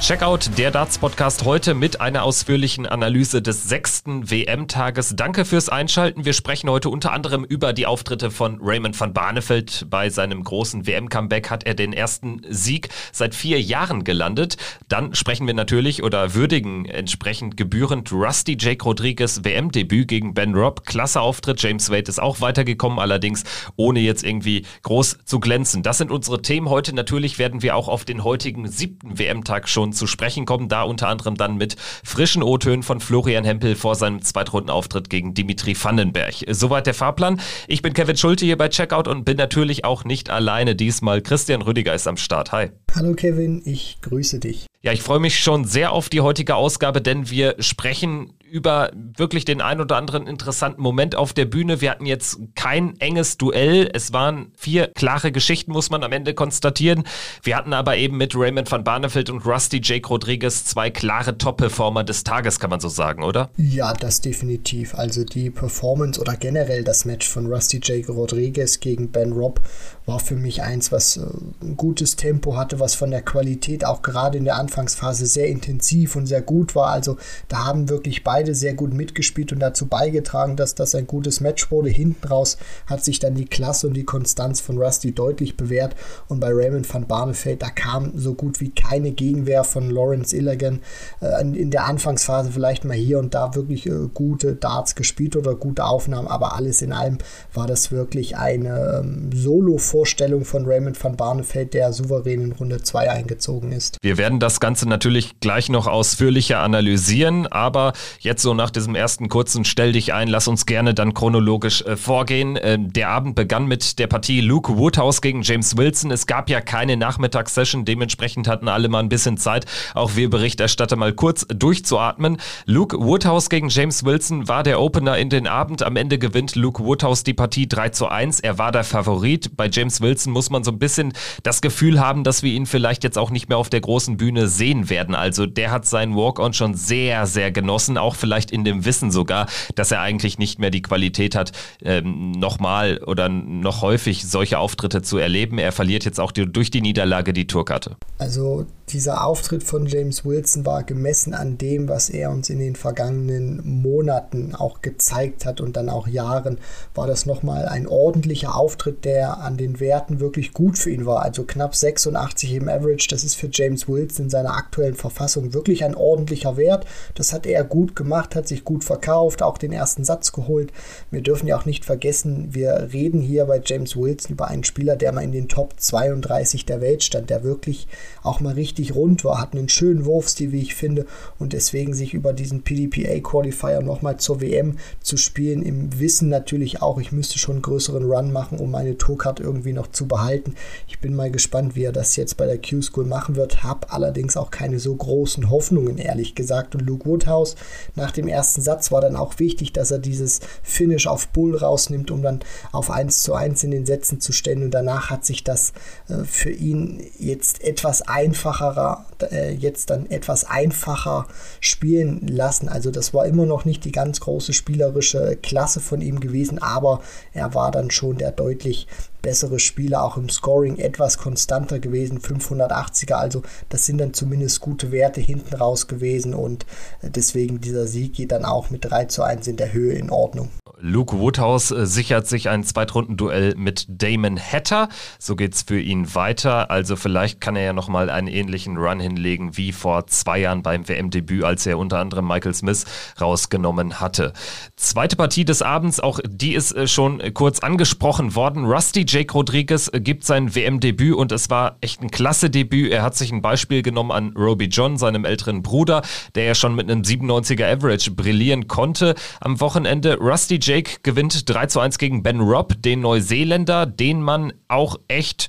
Checkout, der Darts-Podcast heute mit einer ausführlichen Analyse des sechsten WM-Tages. Danke fürs Einschalten. Wir sprechen heute unter anderem über die Auftritte von Raymond van Barneveld. Bei seinem großen WM-Comeback hat er den ersten Sieg seit vier Jahren gelandet. Dann sprechen wir natürlich oder würdigen entsprechend gebührend Rusty Jake Rodriguez WM-Debüt gegen Ben Robb. Klasse Auftritt. James Wade ist auch weitergekommen, allerdings ohne jetzt irgendwie groß zu glänzen. Das sind unsere Themen heute. Natürlich werden wir auch auf den heutigen siebten WM-Tag schon zu sprechen kommen. Da unter anderem dann mit frischen O-Tönen von Florian Hempel vor seinem Zweitrundenauftritt gegen Dimitri Vandenberg. Soweit der Fahrplan. Ich bin Kevin Schulte hier bei Checkout und bin natürlich auch nicht alleine diesmal. Christian Rüdiger ist am Start. Hi. Hallo Kevin, ich grüße dich. Ja, ich freue mich schon sehr auf die heutige Ausgabe, denn wir sprechen über wirklich den ein oder anderen interessanten Moment auf der Bühne. Wir hatten jetzt kein enges Duell. Es waren vier klare Geschichten, muss man am Ende konstatieren. Wir hatten aber eben mit Raymond van Barneveld und Rusty Jake Rodriguez zwei klare Top-Performer des Tages, kann man so sagen, oder? Ja, das definitiv. Also die Performance oder generell das Match von Rusty Jake Rodriguez gegen Ben Robb war für mich eins, was äh, ein gutes Tempo hatte, was von der Qualität auch gerade in der Anfangsphase sehr intensiv und sehr gut war. Also da haben wirklich beide sehr gut mitgespielt und dazu beigetragen, dass das ein gutes Match wurde. Hinten raus hat sich dann die Klasse und die Konstanz von Rusty deutlich bewährt und bei Raymond van Barneveld, da kam so gut wie keine Gegenwehr von Lawrence Illigan. Äh, in der Anfangsphase vielleicht mal hier und da wirklich äh, gute Darts gespielt oder gute Aufnahmen, aber alles in allem war das wirklich eine ähm, Solo-Vorstellung von Raymond van Barneveld, der souverän in Runde 2 eingezogen ist. Wir werden das Ganze natürlich gleich noch ausführlicher analysieren, aber jetzt so nach diesem ersten kurzen Stell dich ein, lass uns gerne dann chronologisch äh, vorgehen. Äh, der Abend begann mit der Partie Luke Woodhouse gegen James Wilson. Es gab ja keine Nachmittagssession, dementsprechend hatten alle mal ein bisschen Zeit, auch wir Berichterstatter mal kurz durchzuatmen. Luke Woodhouse gegen James Wilson war der Opener in den Abend. Am Ende gewinnt Luke Woodhouse die Partie 3 zu 1. Er war der Favorit. Bei James Wilson muss man so ein bisschen das Gefühl haben, dass wir ihn vielleicht jetzt auch nicht mehr auf der großen Bühne sehen werden. Also der hat seinen Walk-on schon sehr, sehr genossen, auch vielleicht in dem Wissen sogar, dass er eigentlich nicht mehr die Qualität hat, ähm, nochmal oder noch häufig solche Auftritte zu erleben. Er verliert jetzt auch die, durch die Niederlage die Tourkarte. Also dieser Auftritt von James Wilson war gemessen an dem, was er uns in den vergangenen Monaten auch gezeigt hat und dann auch Jahren, war das nochmal ein ordentlicher Auftritt, der an den Werten wirklich gut für ihn war. Also knapp 86 im Average, das ist für James Wilson in seiner aktuellen Verfassung wirklich ein ordentlicher Wert. Das hat er gut gemacht, hat sich gut verkauft, auch den ersten Satz geholt. Wir dürfen ja auch nicht vergessen, wir reden hier bei James Wilson über einen Spieler, der mal in den Top 32 der Welt stand, der wirklich auch mal richtig richtig rund war, hat einen schönen Wurfstil, wie ich finde, und deswegen sich über diesen PDPA-Qualifier nochmal zur WM zu spielen, im Wissen natürlich auch, ich müsste schon einen größeren Run machen, um meine Tourcard irgendwie noch zu behalten. Ich bin mal gespannt, wie er das jetzt bei der Q-School machen wird, habe allerdings auch keine so großen Hoffnungen, ehrlich gesagt. Und Luke Woodhouse nach dem ersten Satz war dann auch wichtig, dass er dieses Finish auf Bull rausnimmt, um dann auf 1 zu 1 in den Sätzen zu stellen. Und danach hat sich das äh, für ihn jetzt etwas einfacher Fahrer äh, jetzt dann etwas einfacher spielen lassen. Also das war immer noch nicht die ganz große spielerische Klasse von ihm gewesen, aber er war dann schon der deutlich bessere Spieler, auch im Scoring etwas konstanter gewesen, 580er, also das sind dann zumindest gute Werte hinten raus gewesen und äh, deswegen dieser Sieg geht dann auch mit 3 zu 1 in der Höhe in Ordnung. Luke Woodhouse äh, sichert sich ein Zweitrundenduell mit Damon Hatter, so geht es für ihn weiter, also vielleicht kann er ja nochmal einen ähnlichen Run hinlegen wie vor zwei Jahren beim WM-Debüt, als er unter anderem Michael Smith rausgenommen hatte. Zweite Partie des Abends, auch die ist äh, schon kurz angesprochen worden, Rusty Jake Rodriguez äh, gibt sein WM-Debüt und es war echt ein klasse Debüt. Er hat sich ein Beispiel genommen an Roby John, seinem älteren Bruder, der ja schon mit einem 97er Average brillieren konnte. Am Wochenende Rusty Jake gewinnt 3 zu 1 gegen Ben Robb, den Neuseeländer, den man auch echt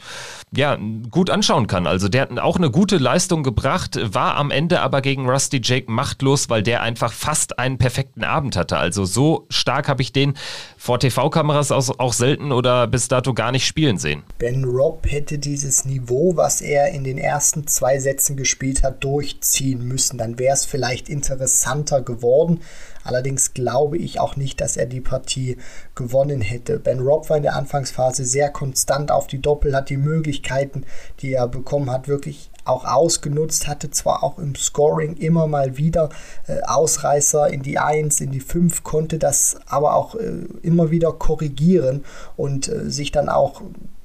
ja, gut anschauen kann. Also der hat auch eine gute Leistung gebracht, war am Ende aber gegen Rusty Jake machtlos, weil der einfach fast einen perfekten Abend hatte. Also so stark habe ich den vor TV-Kameras auch selten oder bis dato gar nicht spielen sehen. Ben Robb hätte dieses Niveau, was er in den ersten zwei Sätzen gespielt hat, durchziehen müssen. Dann wäre es vielleicht interessanter geworden. Allerdings glaube ich auch nicht, dass er die Partie gewonnen hätte. Ben Robb war in der Anfangsphase sehr konstant auf die Doppel, hat die Möglichkeiten, die er bekommen hat, wirklich auch ausgenutzt, hatte zwar auch im Scoring immer mal wieder äh, Ausreißer in die 1, in die 5, konnte das aber auch äh, immer wieder korrigieren und äh, sich dann auch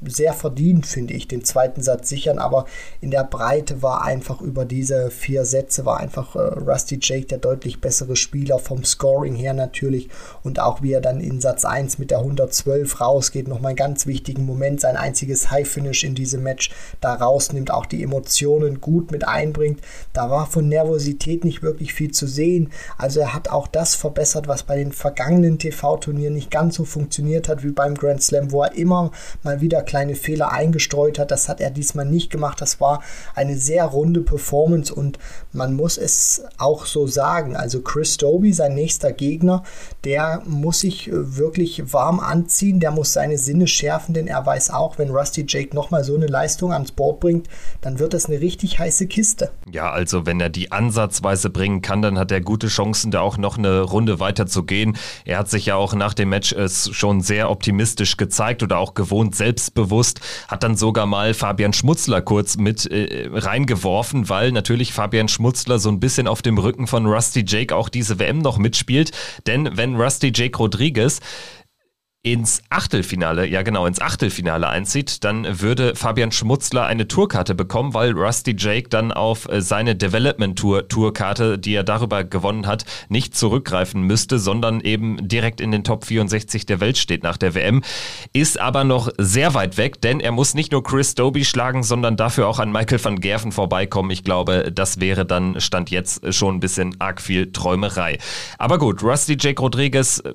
sehr verdient, finde ich, den zweiten Satz sichern, aber in der Breite war einfach über diese vier Sätze war einfach äh, Rusty Jake der deutlich bessere Spieler vom Scoring her natürlich und auch wie er dann in Satz 1 mit der 112 rausgeht, nochmal einen ganz wichtigen Moment, sein einziges High Finish in diesem Match da rausnimmt, auch die Emotionen gut mit einbringt. Da war von Nervosität nicht wirklich viel zu sehen. Also er hat auch das verbessert, was bei den vergangenen TV-Turnieren nicht ganz so funktioniert hat wie beim Grand Slam, wo er immer mal wieder kleine Fehler eingestreut hat. Das hat er diesmal nicht gemacht. Das war eine sehr runde Performance und man muss es auch so sagen. Also Chris Doby, sein nächster Gegner, der muss sich äh, wirklich warm anziehen. Der muss seine Sinne schärfen, denn er weiß auch, wenn Rusty Jake nochmal so eine Leistung ans Board bringt, dann wird das eine richtig heiße Kiste. Ja, also wenn er die ansatzweise bringen kann, dann hat er gute Chancen, da auch noch eine Runde weiter zu gehen. Er hat sich ja auch nach dem Match schon sehr optimistisch gezeigt oder auch gewohnt selbst selbstbewusst, hat dann sogar mal Fabian Schmutzler kurz mit äh, reingeworfen, weil natürlich Fabian Schmutzler so ein bisschen auf dem Rücken von Rusty Jake auch diese WM noch mitspielt. Denn wenn Rusty Jake Rodriguez ins Achtelfinale, ja genau, ins Achtelfinale einzieht, dann würde Fabian Schmutzler eine Tourkarte bekommen, weil Rusty Jake dann auf äh, seine Development Tour Tourkarte, die er darüber gewonnen hat, nicht zurückgreifen müsste, sondern eben direkt in den Top 64 der Welt steht nach der WM. Ist aber noch sehr weit weg, denn er muss nicht nur Chris Doby schlagen, sondern dafür auch an Michael van Gerven vorbeikommen. Ich glaube, das wäre dann Stand jetzt schon ein bisschen arg viel Träumerei. Aber gut, Rusty Jake Rodriguez äh,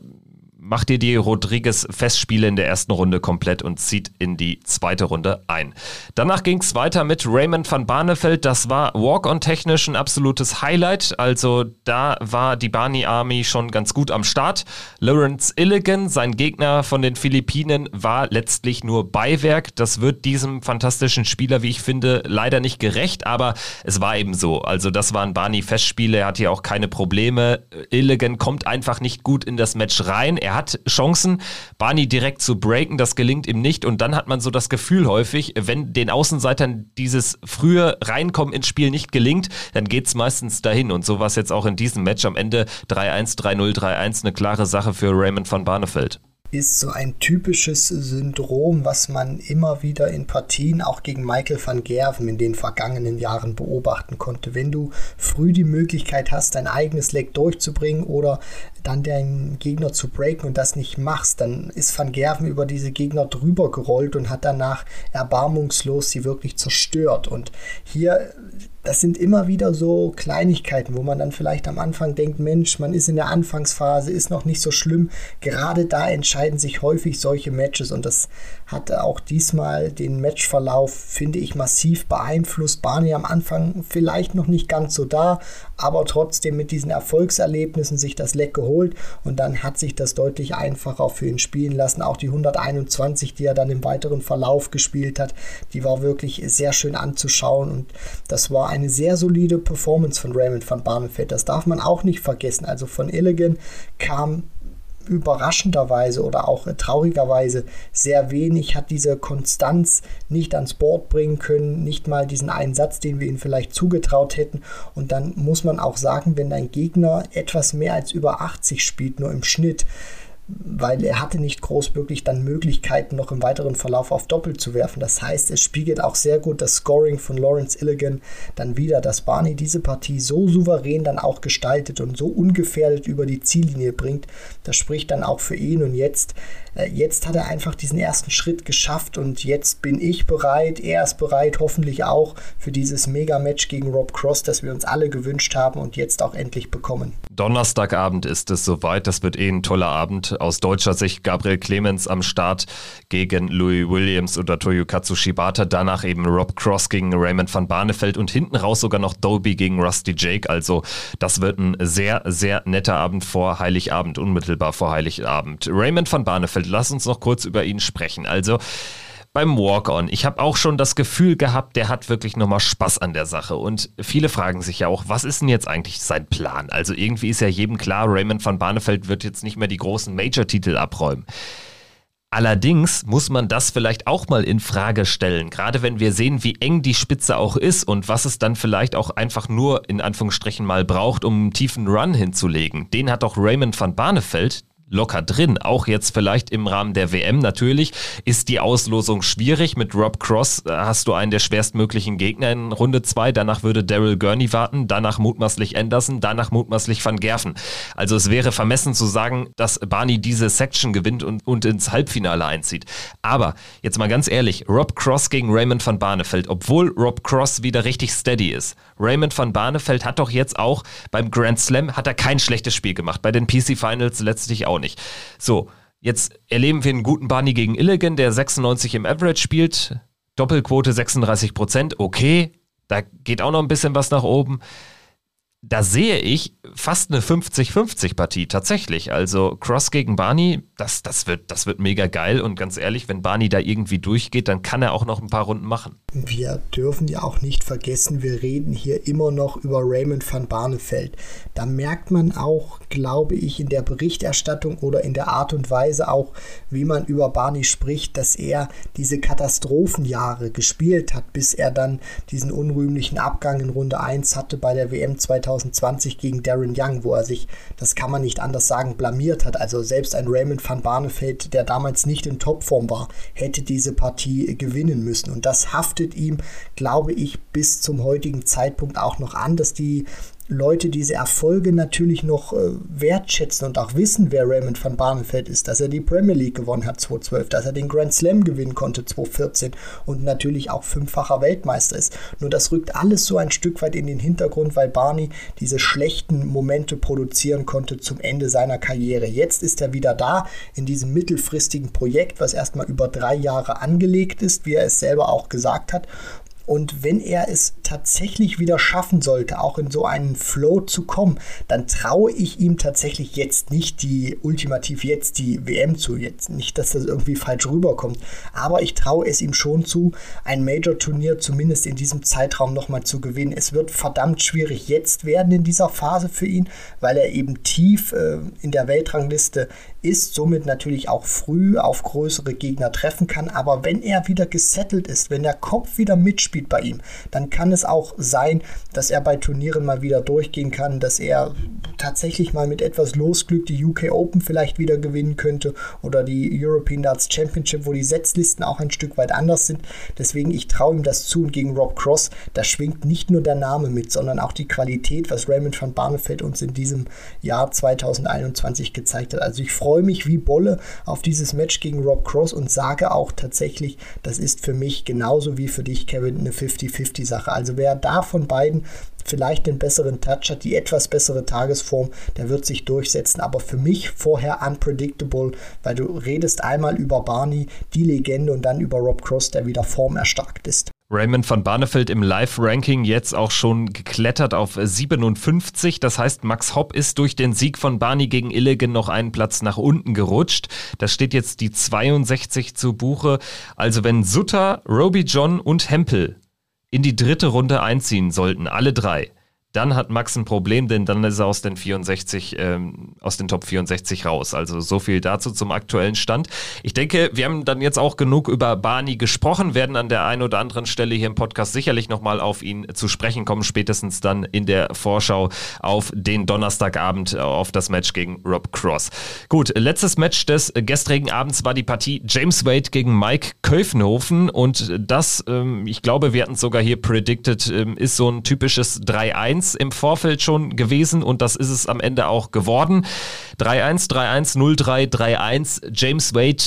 macht ihr die Rodriguez-Festspiele in der ersten Runde komplett und zieht in die zweite Runde ein. Danach ging es weiter mit Raymond van Barneveld. Das war Walk-on-technisch ein absolutes Highlight. Also da war die Barney Army schon ganz gut am Start. Lawrence Illigan, sein Gegner von den Philippinen, war letztlich nur Beiwerk. Das wird diesem fantastischen Spieler, wie ich finde, leider nicht gerecht, aber es war eben so. Also das waren Barney-Festspiele. Er hat hier auch keine Probleme. Illigan kommt einfach nicht gut in das Match rein. Er hat hat Chancen, Barney direkt zu breaken, das gelingt ihm nicht. Und dann hat man so das Gefühl häufig, wenn den Außenseitern dieses frühe Reinkommen ins Spiel nicht gelingt, dann geht es meistens dahin. Und so war es jetzt auch in diesem Match am Ende. 3-1, 3-0, 3-1, eine klare Sache für Raymond van Barneveld ist so ein typisches Syndrom, was man immer wieder in Partien auch gegen Michael van Gerven in den vergangenen Jahren beobachten konnte. Wenn du früh die Möglichkeit hast, dein eigenes Leg durchzubringen oder dann deinen Gegner zu breaken und das nicht machst, dann ist Van Gerven über diese Gegner drüber gerollt und hat danach erbarmungslos sie wirklich zerstört. Und hier das sind immer wieder so Kleinigkeiten, wo man dann vielleicht am Anfang denkt, Mensch, man ist in der Anfangsphase, ist noch nicht so schlimm. Gerade da entscheiden sich häufig solche Matches und das hat auch diesmal den Matchverlauf, finde ich, massiv beeinflusst. Barney am Anfang vielleicht noch nicht ganz so da, aber trotzdem mit diesen Erfolgserlebnissen sich das Leck geholt und dann hat sich das deutlich einfacher für ihn spielen lassen. Auch die 121, die er dann im weiteren Verlauf gespielt hat, die war wirklich sehr schön anzuschauen und das war eine sehr solide Performance von Raymond van Barneveld. Das darf man auch nicht vergessen. Also von Illigan kam überraschenderweise oder auch traurigerweise sehr wenig, hat diese Konstanz nicht ans Board bringen können, nicht mal diesen einen Satz, den wir ihm vielleicht zugetraut hätten. Und dann muss man auch sagen, wenn dein Gegner etwas mehr als über 80 spielt, nur im Schnitt, weil er hatte nicht groß wirklich dann Möglichkeiten, noch im weiteren Verlauf auf Doppel zu werfen. Das heißt, es spiegelt auch sehr gut das Scoring von Lawrence Illigan dann wieder, dass Barney diese Partie so souverän dann auch gestaltet und so ungefährdet über die Ziellinie bringt. Das spricht dann auch für ihn und jetzt, äh, jetzt hat er einfach diesen ersten Schritt geschafft und jetzt bin ich bereit, er ist bereit, hoffentlich auch für dieses Mega-Match gegen Rob Cross, das wir uns alle gewünscht haben und jetzt auch endlich bekommen. Donnerstagabend ist es soweit, das wird eh ein toller Abend aus deutscher Sicht Gabriel Clemens am Start gegen Louis Williams oder Toyokatsu Shibata. Danach eben Rob Cross gegen Raymond van Barneveld und hinten raus sogar noch Doby gegen Rusty Jake. Also das wird ein sehr, sehr netter Abend vor Heiligabend, unmittelbar vor Heiligabend. Raymond van Barneveld, lass uns noch kurz über ihn sprechen. Also beim Walk-On. Ich habe auch schon das Gefühl gehabt, der hat wirklich nochmal Spaß an der Sache. Und viele fragen sich ja auch, was ist denn jetzt eigentlich sein Plan? Also irgendwie ist ja jedem klar, Raymond van Barneveld wird jetzt nicht mehr die großen Major-Titel abräumen. Allerdings muss man das vielleicht auch mal in Frage stellen, gerade wenn wir sehen, wie eng die Spitze auch ist und was es dann vielleicht auch einfach nur in Anführungsstrichen mal braucht, um einen tiefen Run hinzulegen. Den hat auch Raymond van Barneveld, locker drin. Auch jetzt vielleicht im Rahmen der WM natürlich ist die Auslosung schwierig. Mit Rob Cross äh, hast du einen der schwerstmöglichen Gegner in Runde 2. Danach würde Daryl Gurney warten, danach mutmaßlich Anderson, danach mutmaßlich Van Gerven. Also es wäre vermessen zu sagen, dass Barney diese Section gewinnt und, und ins Halbfinale einzieht. Aber jetzt mal ganz ehrlich, Rob Cross gegen Raymond van Barneveld, obwohl Rob Cross wieder richtig steady ist. Raymond van Barneveld hat doch jetzt auch beim Grand Slam hat er kein schlechtes Spiel gemacht, bei den PC Finals letztlich auch nicht. So, jetzt erleben wir einen guten Barney gegen Illigan, der 96 im Average spielt. Doppelquote 36 Prozent, okay. Da geht auch noch ein bisschen was nach oben da sehe ich fast eine 50-50 Partie tatsächlich. Also Cross gegen Barney, das, das, wird, das wird mega geil. Und ganz ehrlich, wenn Barney da irgendwie durchgeht, dann kann er auch noch ein paar Runden machen. Wir dürfen ja auch nicht vergessen, wir reden hier immer noch über Raymond van Barneveld. Da merkt man auch, glaube ich, in der Berichterstattung oder in der Art und Weise auch, wie man über Barney spricht, dass er diese Katastrophenjahre gespielt hat, bis er dann diesen unrühmlichen Abgang in Runde 1 hatte bei der WM 2000. 2020 gegen Darren Young, wo er sich, das kann man nicht anders sagen, blamiert hat. Also selbst ein Raymond van Barneveld, der damals nicht in Topform war, hätte diese Partie gewinnen müssen. Und das haftet ihm, glaube ich, bis zum heutigen Zeitpunkt auch noch an, dass die Leute diese Erfolge natürlich noch äh, wertschätzen und auch wissen, wer Raymond van Barneveld ist, dass er die Premier League gewonnen hat 2012, dass er den Grand Slam gewinnen konnte 2014 und natürlich auch fünffacher Weltmeister ist. Nur das rückt alles so ein Stück weit in den Hintergrund, weil Barney diese schlechten Momente produzieren konnte zum Ende seiner Karriere. Jetzt ist er wieder da in diesem mittelfristigen Projekt, was erstmal über drei Jahre angelegt ist, wie er es selber auch gesagt hat. Und wenn er es tatsächlich wieder schaffen sollte, auch in so einen Flow zu kommen, dann traue ich ihm tatsächlich jetzt nicht die, ultimativ jetzt die WM zu. Jetzt nicht, dass das irgendwie falsch rüberkommt. Aber ich traue es ihm schon zu, ein Major-Turnier zumindest in diesem Zeitraum nochmal zu gewinnen. Es wird verdammt schwierig jetzt werden in dieser Phase für ihn, weil er eben tief äh, in der Weltrangliste ist, somit natürlich auch früh auf größere Gegner treffen kann. Aber wenn er wieder gesettelt ist, wenn der Kopf wieder mitspielt bei ihm, dann kann es auch sein, dass er bei Turnieren mal wieder durchgehen kann, dass er tatsächlich mal mit etwas Losglück die UK Open vielleicht wieder gewinnen könnte oder die European Darts Championship, wo die Setzlisten auch ein Stück weit anders sind. Deswegen, ich traue ihm das zu und gegen Rob Cross, da schwingt nicht nur der Name mit, sondern auch die Qualität, was Raymond van Barneveld uns in diesem Jahr 2021 gezeigt hat. Also ich freue freue mich wie Bolle auf dieses Match gegen Rob Cross und sage auch tatsächlich, das ist für mich genauso wie für dich, Kevin, eine 50-50-Sache. Also wer da von beiden vielleicht den besseren Touch hat, die etwas bessere Tagesform, der wird sich durchsetzen. Aber für mich vorher unpredictable, weil du redest einmal über Barney, die Legende, und dann über Rob Cross, der wieder formerstarkt ist. Raymond van Barneveld im Live-Ranking jetzt auch schon geklettert auf 57. Das heißt, Max Hopp ist durch den Sieg von Barney gegen Illigan noch einen Platz nach unten gerutscht. Da steht jetzt die 62 zu Buche. Also wenn Sutter, Roby John und Hempel in die dritte Runde einziehen sollten, alle drei, dann hat Max ein Problem, denn dann ist er aus den 64, ähm, aus den Top 64 raus. Also so viel dazu zum aktuellen Stand. Ich denke, wir haben dann jetzt auch genug über Barney gesprochen, werden an der einen oder anderen Stelle hier im Podcast sicherlich nochmal auf ihn zu sprechen kommen, spätestens dann in der Vorschau auf den Donnerstagabend auf das Match gegen Rob Cross. Gut, letztes Match des gestrigen Abends war die Partie James Wade gegen Mike Köfenhofen und das, ähm, ich glaube, wir hatten es sogar hier predicted, ähm, ist so ein typisches 3-1 3-1 im Vorfeld schon gewesen und das ist es am Ende auch geworden. 3-1, 3-1, 0-3, 3-1. James Wade,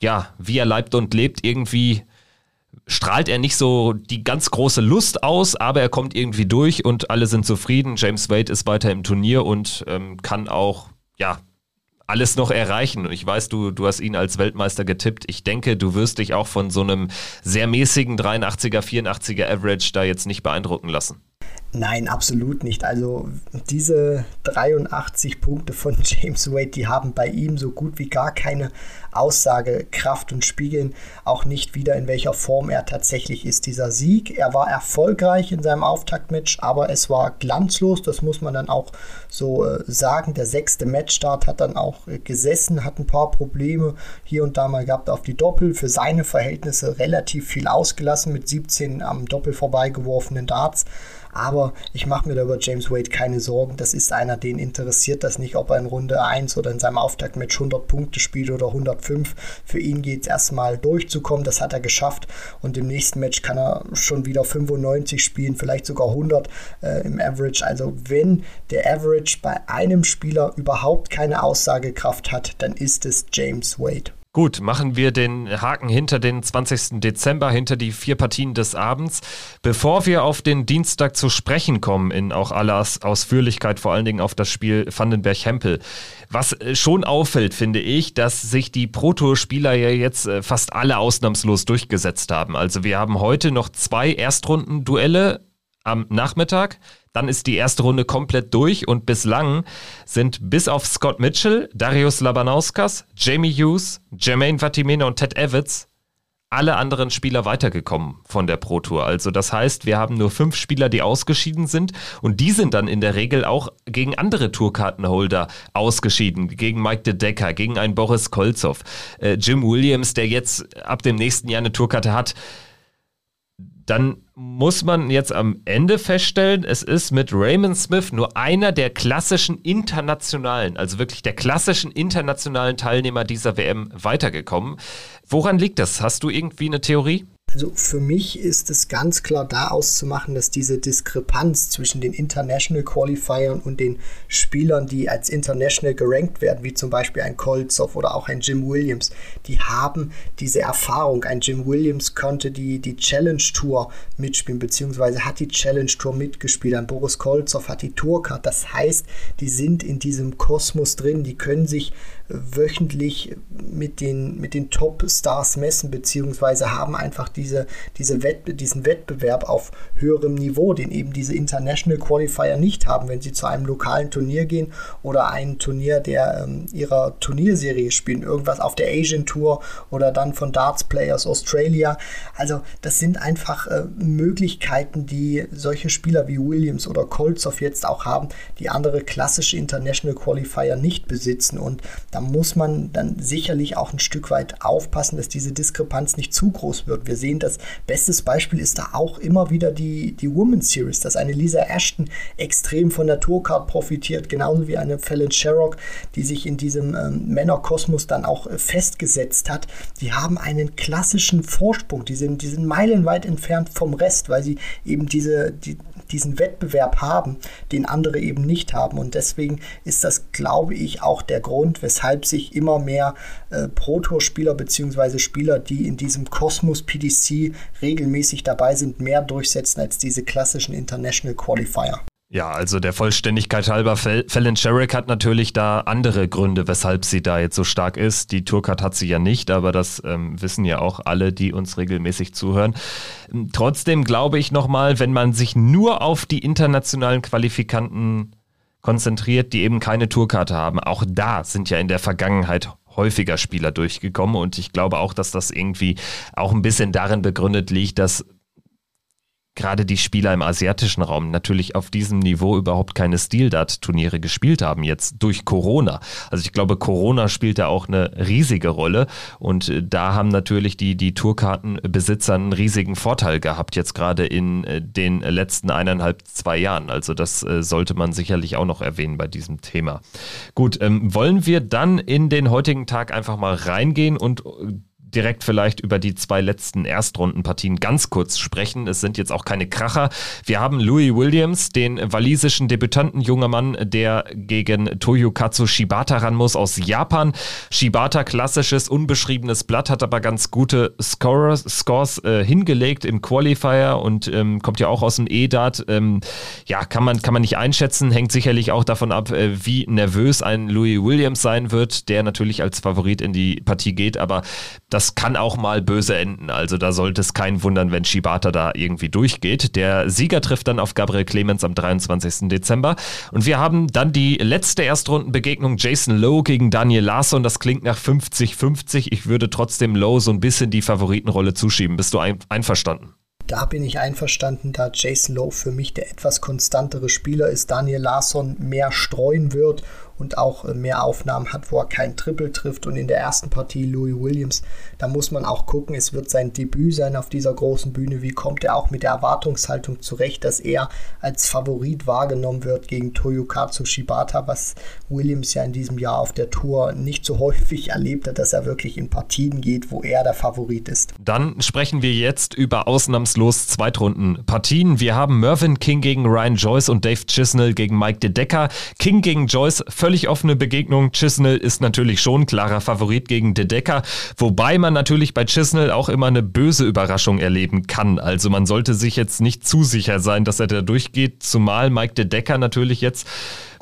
ja, wie er leibt und lebt, irgendwie strahlt er nicht so die ganz große Lust aus, aber er kommt irgendwie durch und alle sind zufrieden. James Wade ist weiter im Turnier und ähm, kann auch, ja, alles noch erreichen. Und ich weiß, du, du hast ihn als Weltmeister getippt. Ich denke, du wirst dich auch von so einem sehr mäßigen 83er, 84er Average da jetzt nicht beeindrucken lassen. Nein, absolut nicht. Also diese 83 Punkte von James Wade, die haben bei ihm so gut wie gar keine Aussagekraft und spiegeln auch nicht wieder, in welcher Form er tatsächlich ist. Dieser Sieg, er war erfolgreich in seinem Auftaktmatch, aber es war glanzlos, das muss man dann auch so äh, sagen. Der sechste Matchstart hat dann auch äh, gesessen, hat ein paar Probleme hier und da mal gehabt auf die Doppel. Für seine Verhältnisse relativ viel ausgelassen mit 17 am Doppel vorbeigeworfenen Darts. Aber ich mache mir da über James Wade keine Sorgen. Das ist einer, den interessiert das nicht, ob er in Runde 1 oder in seinem Auftaktmatch 100 Punkte spielt oder 105. Für ihn geht es erstmal durchzukommen. Das hat er geschafft. Und im nächsten Match kann er schon wieder 95 spielen, vielleicht sogar 100 äh, im Average. Also wenn der Average bei einem Spieler überhaupt keine Aussagekraft hat, dann ist es James Wade. Gut, machen wir den Haken hinter den 20. Dezember, hinter die vier Partien des Abends. Bevor wir auf den Dienstag zu sprechen kommen, in auch aller Ausführlichkeit, vor allen Dingen auf das Spiel Vandenberg-Hempel. Was äh, schon auffällt, finde ich, dass sich die Pro-Tour-Spieler ja jetzt äh, fast alle ausnahmslos durchgesetzt haben. Also wir haben heute noch zwei Erstrunden-Duelle am Nachmittag. Dann ist die erste Runde komplett durch und bislang sind bis auf Scott Mitchell, Darius Labanauskas, Jamie Hughes, Jermaine Vatimena und Ted Evans alle anderen Spieler weitergekommen von der Pro Tour. Also das heißt, wir haben nur fünf Spieler, die ausgeschieden sind und die sind dann in der Regel auch gegen andere Tourkartenholder ausgeschieden, gegen Mike de Decker, gegen einen Boris Kolzow, äh, Jim Williams, der jetzt ab dem nächsten Jahr eine Tourkarte hat dann muss man jetzt am Ende feststellen, es ist mit Raymond Smith nur einer der klassischen internationalen, also wirklich der klassischen internationalen Teilnehmer dieser WM weitergekommen. Woran liegt das? Hast du irgendwie eine Theorie? Also für mich ist es ganz klar da auszumachen, dass diese Diskrepanz zwischen den International Qualifiern und den Spielern, die als International gerankt werden, wie zum Beispiel ein Kolzow oder auch ein Jim Williams, die haben diese Erfahrung. Ein Jim Williams konnte die, die Challenge Tour mitspielen, beziehungsweise hat die Challenge Tour mitgespielt. Ein Boris Kolzow hat die Tourcard. Das heißt, die sind in diesem Kosmos drin, die können sich wöchentlich mit den, mit den Top-Stars messen, beziehungsweise haben einfach diese, diese Wett, diesen Wettbewerb auf höherem Niveau, den eben diese International Qualifier nicht haben, wenn sie zu einem lokalen Turnier gehen oder ein Turnier der ähm, ihrer Turnierserie spielen, irgendwas auf der Asian Tour oder dann von Darts Players Australia. Also das sind einfach äh, Möglichkeiten, die solche Spieler wie Williams oder Kolzow jetzt auch haben, die andere klassische International Qualifier nicht besitzen und da muss man dann sicherlich auch ein Stück weit aufpassen, dass diese Diskrepanz nicht zu groß wird. Wir sehen, das bestes Beispiel ist da auch immer wieder die, die Women's Series, dass eine Lisa Ashton extrem von der Tourcard profitiert, genauso wie eine Fallon Sherrock, die sich in diesem ähm, Männerkosmos dann auch äh, festgesetzt hat. Die haben einen klassischen Vorsprung, die sind, die sind meilenweit entfernt vom Rest, weil sie eben diese, die, diesen Wettbewerb haben, den andere eben nicht haben. Und deswegen ist das, glaube ich, auch der Grund, weshalb sich immer mehr äh, Pro-Tour-Spieler bzw. Spieler, die in diesem Kosmos PDC regelmäßig dabei sind, mehr durchsetzen als diese klassischen International Qualifier. Ja, also der Vollständigkeit halber, Fallon Sherrick hat natürlich da andere Gründe, weshalb sie da jetzt so stark ist. Die Tourcard hat sie ja nicht, aber das ähm, wissen ja auch alle, die uns regelmäßig zuhören. Ähm, trotzdem glaube ich nochmal, wenn man sich nur auf die internationalen Qualifikanten konzentriert, die eben keine Tourkarte haben, auch da sind ja in der Vergangenheit häufiger Spieler durchgekommen und ich glaube auch, dass das irgendwie auch ein bisschen darin begründet liegt, dass gerade die Spieler im asiatischen Raum natürlich auf diesem Niveau überhaupt keine Steel-Dart-Turniere gespielt haben, jetzt durch Corona. Also ich glaube, Corona spielt da auch eine riesige Rolle und äh, da haben natürlich die, die Tourkartenbesitzer einen riesigen Vorteil gehabt, jetzt gerade in äh, den letzten eineinhalb, zwei Jahren. Also das äh, sollte man sicherlich auch noch erwähnen bei diesem Thema. Gut, ähm, wollen wir dann in den heutigen Tag einfach mal reingehen und direkt vielleicht über die zwei letzten Erstrundenpartien ganz kurz sprechen. Es sind jetzt auch keine Kracher. Wir haben Louis Williams, den walisischen Debütanten, junger Mann, der gegen Toyokatsu Shibata ran muss aus Japan. Shibata, klassisches, unbeschriebenes Blatt, hat aber ganz gute Scores, Scores äh, hingelegt im Qualifier und ähm, kommt ja auch aus dem E-Dart. Ähm, ja, kann man, kann man nicht einschätzen, hängt sicherlich auch davon ab, äh, wie nervös ein Louis Williams sein wird, der natürlich als Favorit in die Partie geht, aber das kann auch mal böse enden. Also da sollte es kein wundern, wenn Shibata da irgendwie durchgeht. Der Sieger trifft dann auf Gabriel Clemens am 23. Dezember. Und wir haben dann die letzte Erstrundenbegegnung Jason Lowe gegen Daniel Larsson. Das klingt nach 50-50. Ich würde trotzdem Lowe so ein bisschen die Favoritenrolle zuschieben. Bist du ein einverstanden? Da bin ich einverstanden, da Jason Lowe für mich der etwas konstantere Spieler ist, Daniel Larsson mehr streuen wird und auch äh, mehr Aufnahmen hat, wo er kein Triple trifft. Und in der ersten Partie Louis Williams, da muss man auch gucken, es wird sein Debüt sein auf dieser großen Bühne. Wie kommt er auch mit der Erwartungshaltung zurecht, dass er als Favorit wahrgenommen wird gegen Toyokatsu Shibata, was Williams ja in diesem Jahr auf der Tour nicht so häufig erlebt hat, dass er wirklich in Partien geht, wo er der Favorit ist. Dann sprechen wir jetzt über ausnahmslos Zweitrunden-Partien. Wir haben Mervyn King gegen Ryan Joyce und Dave Chisnell gegen Mike De Decker. King gegen Joyce völlig offene Begegnung. Chisnell ist natürlich schon klarer Favorit gegen De Decker, wobei man natürlich bei Chisnell auch immer eine böse Überraschung erleben kann. Also man sollte sich jetzt nicht zu sicher sein, dass er da durchgeht, zumal Mike De Decker natürlich jetzt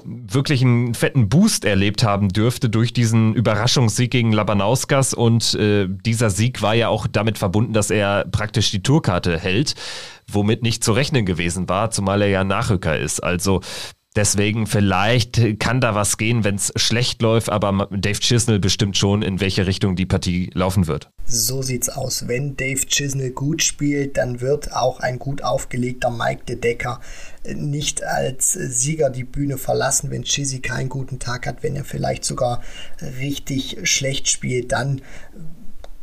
wirklich einen fetten Boost erlebt haben dürfte durch diesen Überraschungssieg gegen Labanauskas und äh, dieser Sieg war ja auch damit verbunden, dass er praktisch die Tourkarte hält, womit nicht zu rechnen gewesen war, zumal er ja Nachrücker ist. Also Deswegen vielleicht kann da was gehen, wenn es schlecht läuft, aber Dave Chisnell bestimmt schon, in welche Richtung die Partie laufen wird. So sieht's aus. Wenn Dave Chisnell gut spielt, dann wird auch ein gut aufgelegter Mike De Decker nicht als Sieger die Bühne verlassen, wenn Chizzy keinen guten Tag hat, wenn er vielleicht sogar richtig schlecht spielt, dann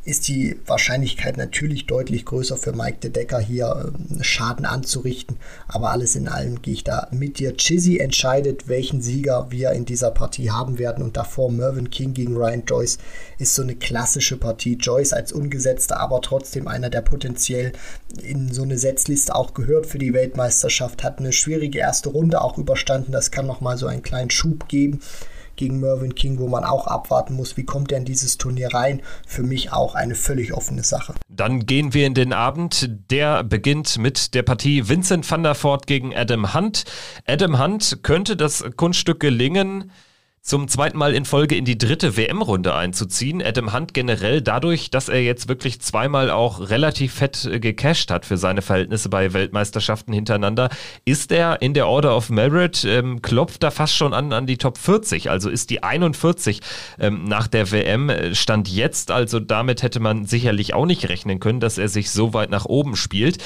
ist die Wahrscheinlichkeit natürlich deutlich größer für Mike de Decker hier äh, Schaden anzurichten. Aber alles in allem gehe ich da mit dir. Chizzy entscheidet, welchen Sieger wir in dieser Partie haben werden. Und davor Mervyn King gegen Ryan Joyce ist so eine klassische Partie. Joyce als ungesetzter, aber trotzdem einer, der potenziell in so eine Setzliste auch gehört für die Weltmeisterschaft. Hat eine schwierige erste Runde auch überstanden. Das kann nochmal so einen kleinen Schub geben gegen Mervyn King, wo man auch abwarten muss, wie kommt er in dieses Turnier rein. Für mich auch eine völlig offene Sache. Dann gehen wir in den Abend. Der beginnt mit der Partie Vincent van der Voort gegen Adam Hunt. Adam Hunt könnte das Kunststück gelingen, zum zweiten Mal in Folge in die dritte WM-Runde einzuziehen. Adam Hunt generell dadurch, dass er jetzt wirklich zweimal auch relativ fett äh, gecasht hat für seine Verhältnisse bei Weltmeisterschaften hintereinander, ist er in der Order of Merit, ähm, klopft da fast schon an an die Top 40, also ist die 41 ähm, nach der WM, äh, stand jetzt, also damit hätte man sicherlich auch nicht rechnen können, dass er sich so weit nach oben spielt.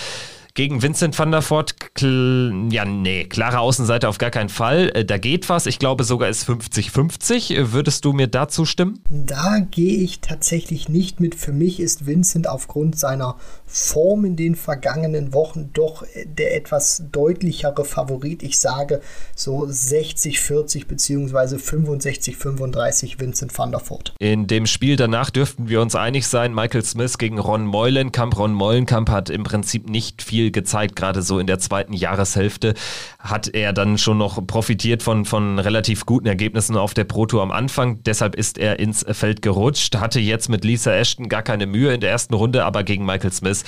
Gegen Vincent van der Voort, ja, nee, klare Außenseite auf gar keinen Fall. Äh, da geht was. Ich glaube sogar ist 50-50. Äh, würdest du mir dazu stimmen? Da gehe ich tatsächlich nicht mit. Für mich ist Vincent aufgrund seiner Form in den vergangenen Wochen doch äh, der etwas deutlichere Favorit. Ich sage so 60-40 bzw. 65-35 Vincent van der Voort. In dem Spiel danach dürften wir uns einig sein, Michael Smith gegen Ron Meulenkamp. Ron Meulenkamp hat im Prinzip nicht viel gezeigt, gerade so in der zweiten Jahreshälfte hat er dann schon noch profitiert von, von relativ guten Ergebnissen auf der Pro Tour am Anfang. Deshalb ist er ins Feld gerutscht, hatte jetzt mit Lisa Ashton gar keine Mühe in der ersten Runde, aber gegen Michael Smith,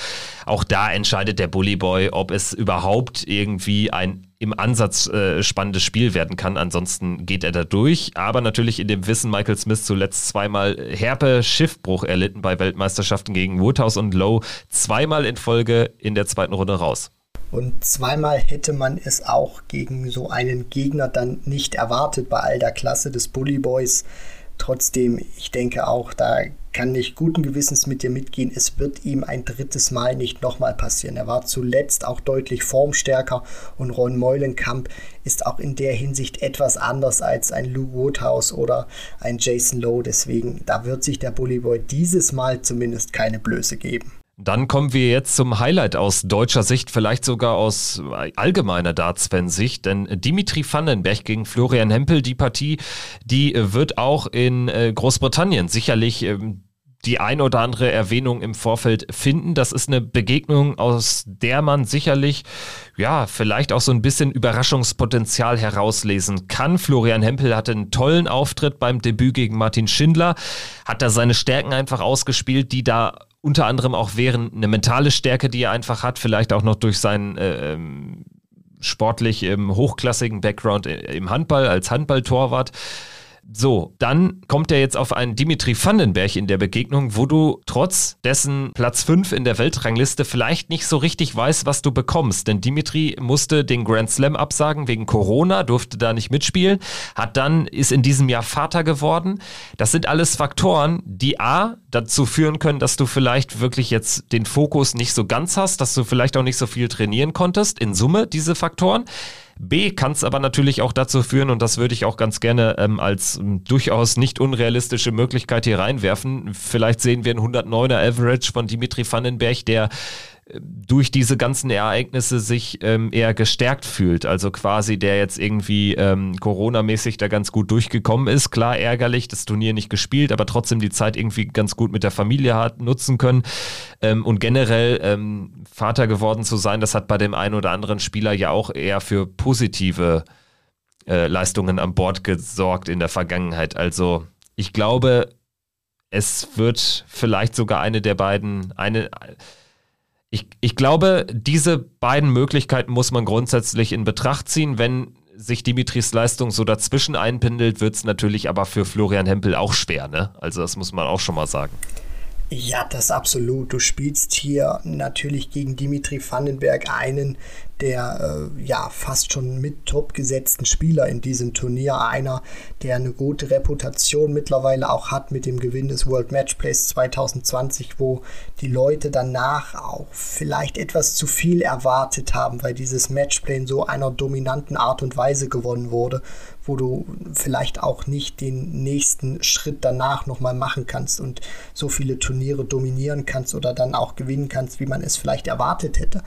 auch da entscheidet der Bully Boy, ob es überhaupt irgendwie ein im Ansatz äh, spannendes Spiel werden kann. Ansonsten geht er da durch. Aber natürlich in dem Wissen, Michael Smith zuletzt zweimal herbe Schiffbruch erlitten bei Weltmeisterschaften gegen Woodhouse und Lowe. Zweimal in Folge in der zweiten Runde raus. Und zweimal hätte man es auch gegen so einen Gegner dann nicht erwartet bei all der Klasse des Bully Boys. Trotzdem, ich denke auch, da kann ich guten Gewissens mit dir mitgehen, es wird ihm ein drittes Mal nicht nochmal passieren. Er war zuletzt auch deutlich formstärker und Ron Meulenkamp ist auch in der Hinsicht etwas anders als ein Lou Woodhouse oder ein Jason Lowe. Deswegen, da wird sich der Bully Boy dieses Mal zumindest keine Blöße geben. Dann kommen wir jetzt zum Highlight aus deutscher Sicht, vielleicht sogar aus allgemeiner Darts-Fan-Sicht, denn Dimitri Vandenberg gegen Florian Hempel, die Partie, die wird auch in äh, Großbritannien sicherlich ähm, die ein oder andere Erwähnung im Vorfeld finden. Das ist eine Begegnung, aus der man sicherlich, ja, vielleicht auch so ein bisschen Überraschungspotenzial herauslesen kann. Florian Hempel hatte einen tollen Auftritt beim Debüt gegen Martin Schindler, hat da seine Stärken einfach ausgespielt, die da unter anderem auch wären eine mentale Stärke, die er einfach hat, vielleicht auch noch durch seinen äh, ähm, sportlich ähm, hochklassigen Background im Handball als Handballtorwart. So, dann kommt er jetzt auf einen Dimitri Vandenberg in der Begegnung, wo du trotz dessen Platz 5 in der Weltrangliste vielleicht nicht so richtig weißt, was du bekommst. Denn Dimitri musste den Grand Slam absagen wegen Corona, durfte da nicht mitspielen, hat dann, ist in diesem Jahr Vater geworden. Das sind alles Faktoren, die A, dazu führen können, dass du vielleicht wirklich jetzt den Fokus nicht so ganz hast, dass du vielleicht auch nicht so viel trainieren konntest. In Summe diese Faktoren. B kann es aber natürlich auch dazu führen, und das würde ich auch ganz gerne ähm, als ähm, durchaus nicht unrealistische Möglichkeit hier reinwerfen. Vielleicht sehen wir einen 109er Average von Dimitri Vandenberg, der durch diese ganzen Ereignisse sich ähm, eher gestärkt fühlt. Also quasi der jetzt irgendwie ähm, Corona-mäßig da ganz gut durchgekommen ist. Klar ärgerlich, das Turnier nicht gespielt, aber trotzdem die Zeit irgendwie ganz gut mit der Familie hat nutzen können. Ähm, und generell ähm, Vater geworden zu sein, das hat bei dem einen oder anderen Spieler ja auch eher für positive äh, Leistungen an Bord gesorgt in der Vergangenheit. Also ich glaube, es wird vielleicht sogar eine der beiden, eine ich, ich glaube, diese beiden Möglichkeiten muss man grundsätzlich in Betracht ziehen. Wenn sich Dimitris Leistung so dazwischen einpendelt, wird es natürlich aber für Florian Hempel auch schwer. Ne? Also das muss man auch schon mal sagen. Ja, das absolut. Du spielst hier natürlich gegen Dimitri Vandenberg einen der äh, ja fast schon mit top gesetzten Spieler in diesem Turnier. Einer, der eine gute Reputation mittlerweile auch hat mit dem Gewinn des World Matchplays 2020, wo die Leute danach auch vielleicht etwas zu viel erwartet haben, weil dieses Matchplay in so einer dominanten Art und Weise gewonnen wurde, wo du vielleicht auch nicht den nächsten Schritt danach nochmal machen kannst und so viele Turniere dominieren kannst oder dann auch gewinnen kannst, wie man es vielleicht erwartet hätte.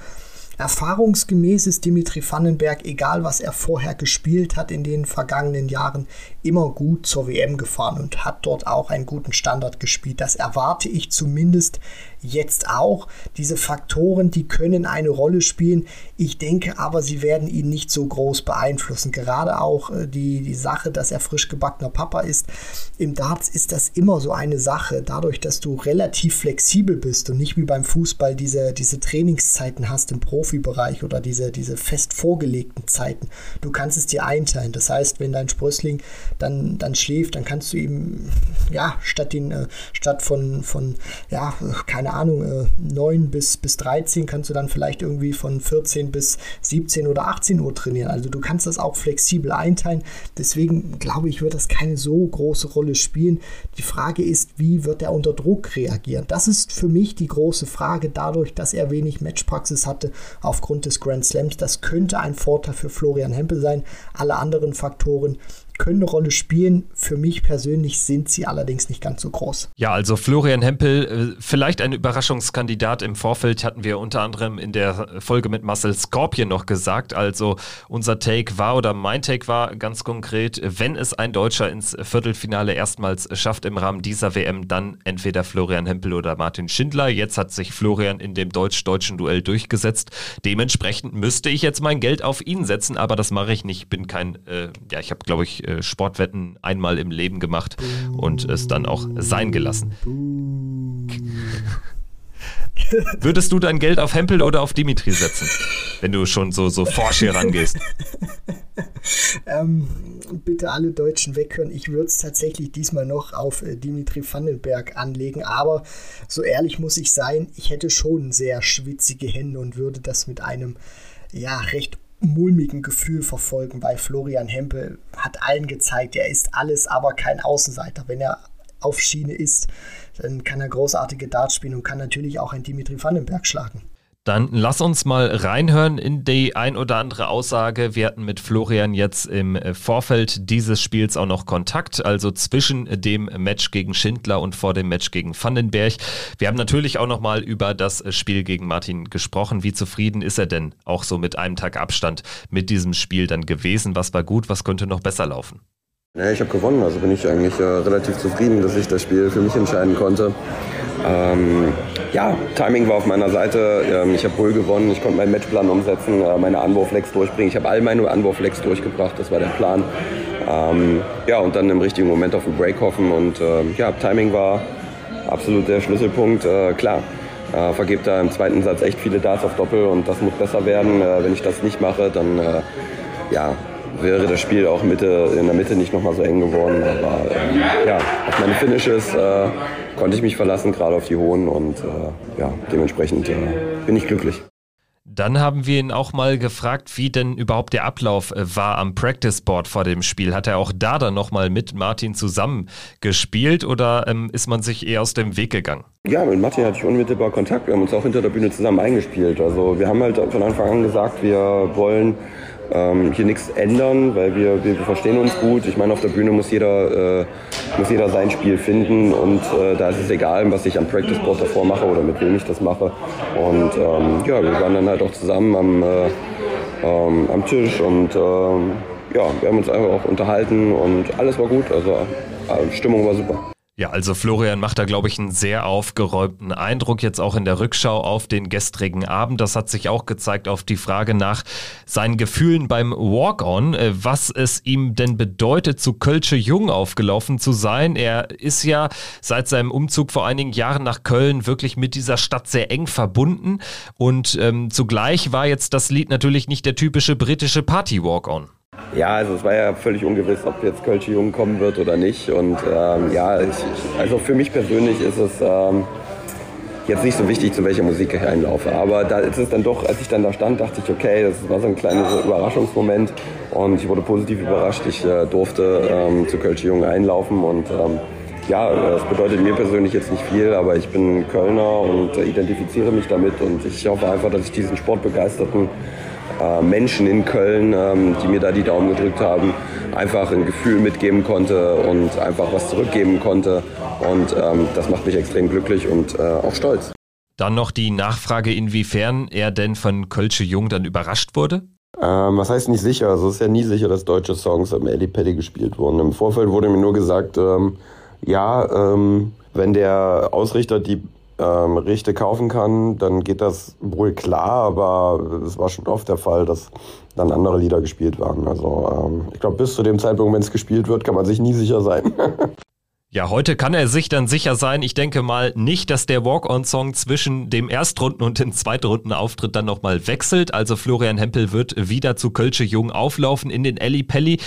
Erfahrungsgemäß ist Dimitri Vandenberg, egal was er vorher gespielt hat in den vergangenen Jahren, immer gut zur WM gefahren und hat dort auch einen guten Standard gespielt. Das erwarte ich zumindest jetzt auch. Diese Faktoren, die können eine Rolle spielen. Ich denke aber, sie werden ihn nicht so groß beeinflussen. Gerade auch äh, die, die Sache, dass er frisch gebackener Papa ist. Im Darts ist das immer so eine Sache. Dadurch, dass du relativ flexibel bist und nicht wie beim Fußball diese, diese Trainingszeiten hast im Profibereich oder diese, diese fest vorgelegten Zeiten. Du kannst es dir einteilen. Das heißt, wenn dein Sprössling dann, dann schläft, dann kannst du ihm, ja, statt, den, äh, statt von, von, ja, keine keine Ahnung, äh, 9 bis, bis 13 kannst du dann vielleicht irgendwie von 14 bis 17 oder 18 Uhr trainieren. Also du kannst das auch flexibel einteilen. Deswegen glaube ich, wird das keine so große Rolle spielen. Die Frage ist, wie wird er unter Druck reagieren? Das ist für mich die große Frage, dadurch, dass er wenig Matchpraxis hatte aufgrund des Grand Slams. Das könnte ein Vorteil für Florian Hempel sein. Alle anderen Faktoren können eine Rolle spielen. Für mich persönlich sind sie allerdings nicht ganz so groß. Ja, also Florian Hempel, äh, vielleicht ein Überraschungskandidat im Vorfeld, hatten wir unter anderem in der Folge mit Marcel Scorpion noch gesagt. Also unser Take war oder mein Take war ganz konkret, wenn es ein Deutscher ins Viertelfinale erstmals schafft im Rahmen dieser WM, dann entweder Florian Hempel oder Martin Schindler. Jetzt hat sich Florian in dem deutsch-deutschen Duell durchgesetzt. Dementsprechend müsste ich jetzt mein Geld auf ihn setzen, aber das mache ich nicht. Ich bin kein, äh, ja, ich habe glaube ich äh, Sportwetten einmal im Leben gemacht und es dann auch sein gelassen. Würdest du dein Geld auf Hempel oder auf Dimitri setzen, wenn du schon so, so forsch hier rangehst? ähm, bitte alle Deutschen weghören. Ich würde es tatsächlich diesmal noch auf äh, Dimitri Vandenberg anlegen, aber so ehrlich muss ich sein, ich hätte schon sehr schwitzige Hände und würde das mit einem ja recht mulmigen Gefühl verfolgen, weil Florian Hempel hat allen gezeigt, er ist alles, aber kein Außenseiter. Wenn er auf Schiene ist, dann kann er großartige Darts spielen und kann natürlich auch ein Dimitri Vandenberg schlagen. Dann lass uns mal reinhören in die ein oder andere Aussage. Wir hatten mit Florian jetzt im Vorfeld dieses Spiels auch noch Kontakt, also zwischen dem Match gegen Schindler und vor dem Match gegen Vandenberg. Wir haben natürlich auch noch mal über das Spiel gegen Martin gesprochen. Wie zufrieden ist er denn auch so mit einem Tag Abstand mit diesem Spiel dann gewesen? Was war gut, was könnte noch besser laufen? Ja, ich habe gewonnen, also bin ich eigentlich äh, relativ zufrieden, dass ich das Spiel für mich entscheiden konnte. Ähm, ja, Timing war auf meiner Seite. Ähm, ich habe wohl gewonnen. Ich konnte meinen Matchplan umsetzen, äh, meine Anwurflex durchbringen. Ich habe all meine Anwurflex durchgebracht. Das war der Plan. Ähm, ja, und dann im richtigen Moment auf den Break hoffen. Und äh, ja, Timing war absolut der Schlüsselpunkt. Äh, klar, äh, vergebt da im zweiten Satz echt viele Darts auf Doppel und das muss besser werden. Äh, wenn ich das nicht mache, dann äh, ja, wäre das Spiel auch Mitte, in der Mitte nicht nochmal so eng geworden. Aber äh, ja, auf meine Finishes äh, konnte ich mich verlassen, gerade auf die hohen und äh, ja, dementsprechend bin ich glücklich. Dann haben wir ihn auch mal gefragt, wie denn überhaupt der Ablauf äh, war am Practice Board vor dem Spiel. Hat er auch da dann nochmal mit Martin zusammen gespielt oder ähm, ist man sich eher aus dem Weg gegangen? Ja, mit Martin hatte ich unmittelbar Kontakt. Wir haben uns auch hinter der Bühne zusammen eingespielt. Also wir haben halt von Anfang an gesagt, wir wollen ähm, hier nichts ändern, weil wir, wir, wir, verstehen uns gut. Ich meine, auf der Bühne muss jeder, äh, muss jeder sein Spiel finden und äh, da ist es egal, was ich am Practice Board davor mache oder mit wem ich das mache. Und ähm, ja, wir waren dann halt auch zusammen am, äh, ähm, am Tisch und ähm, ja, wir haben uns einfach auch unterhalten und alles war gut. Also äh, Stimmung war super. Ja, also Florian macht da, glaube ich, einen sehr aufgeräumten Eindruck jetzt auch in der Rückschau auf den gestrigen Abend. Das hat sich auch gezeigt auf die Frage nach seinen Gefühlen beim Walk-On, äh, was es ihm denn bedeutet, zu Kölsche Jung aufgelaufen zu sein. Er ist ja seit seinem Umzug vor einigen Jahren nach Köln wirklich mit dieser Stadt sehr eng verbunden und ähm, zugleich war jetzt das Lied natürlich nicht der typische britische Party-Walk-On. Ja, also es war ja völlig ungewiss, ob jetzt Kölsche Jung kommen wird oder nicht. Und ähm, ja, ich, also für mich persönlich ist es ähm, jetzt nicht so wichtig, zu welcher Musik ich einlaufe. Aber da ist es dann doch, als ich dann da stand, dachte ich, okay, das war so ein kleiner Überraschungsmoment. Und ich wurde positiv überrascht. Ich äh, durfte ähm, zu Kölsche Jung einlaufen und ähm, ja, es bedeutet mir persönlich jetzt nicht viel, aber ich bin Kölner und identifiziere mich damit und ich hoffe einfach, dass ich diesen sportbegeisterten äh, Menschen in Köln, ähm, die mir da die Daumen gedrückt haben, einfach ein Gefühl mitgeben konnte und einfach was zurückgeben konnte. Und ähm, das macht mich extrem glücklich und äh, auch stolz. Dann noch die Nachfrage, inwiefern er denn von Kölsche Jung dann überrascht wurde? Ähm, was heißt nicht sicher? Also es ist ja nie sicher, dass deutsche Songs am Ellie Paddy gespielt wurden. Im Vorfeld wurde mir nur gesagt, ähm, ja, ähm, wenn der Ausrichter die ähm, Rechte kaufen kann, dann geht das wohl klar, aber es war schon oft der Fall, dass dann andere Lieder gespielt waren. Also ähm, ich glaube, bis zu dem Zeitpunkt, wenn es gespielt wird, kann man sich nie sicher sein. Ja, heute kann er sich dann sicher sein. Ich denke mal nicht, dass der Walk-on-Song zwischen dem Erstrunden- und dem Zweitrunden-Auftritt dann nochmal wechselt. Also Florian Hempel wird wieder zu Kölsche Jung auflaufen in den Elli Pelli.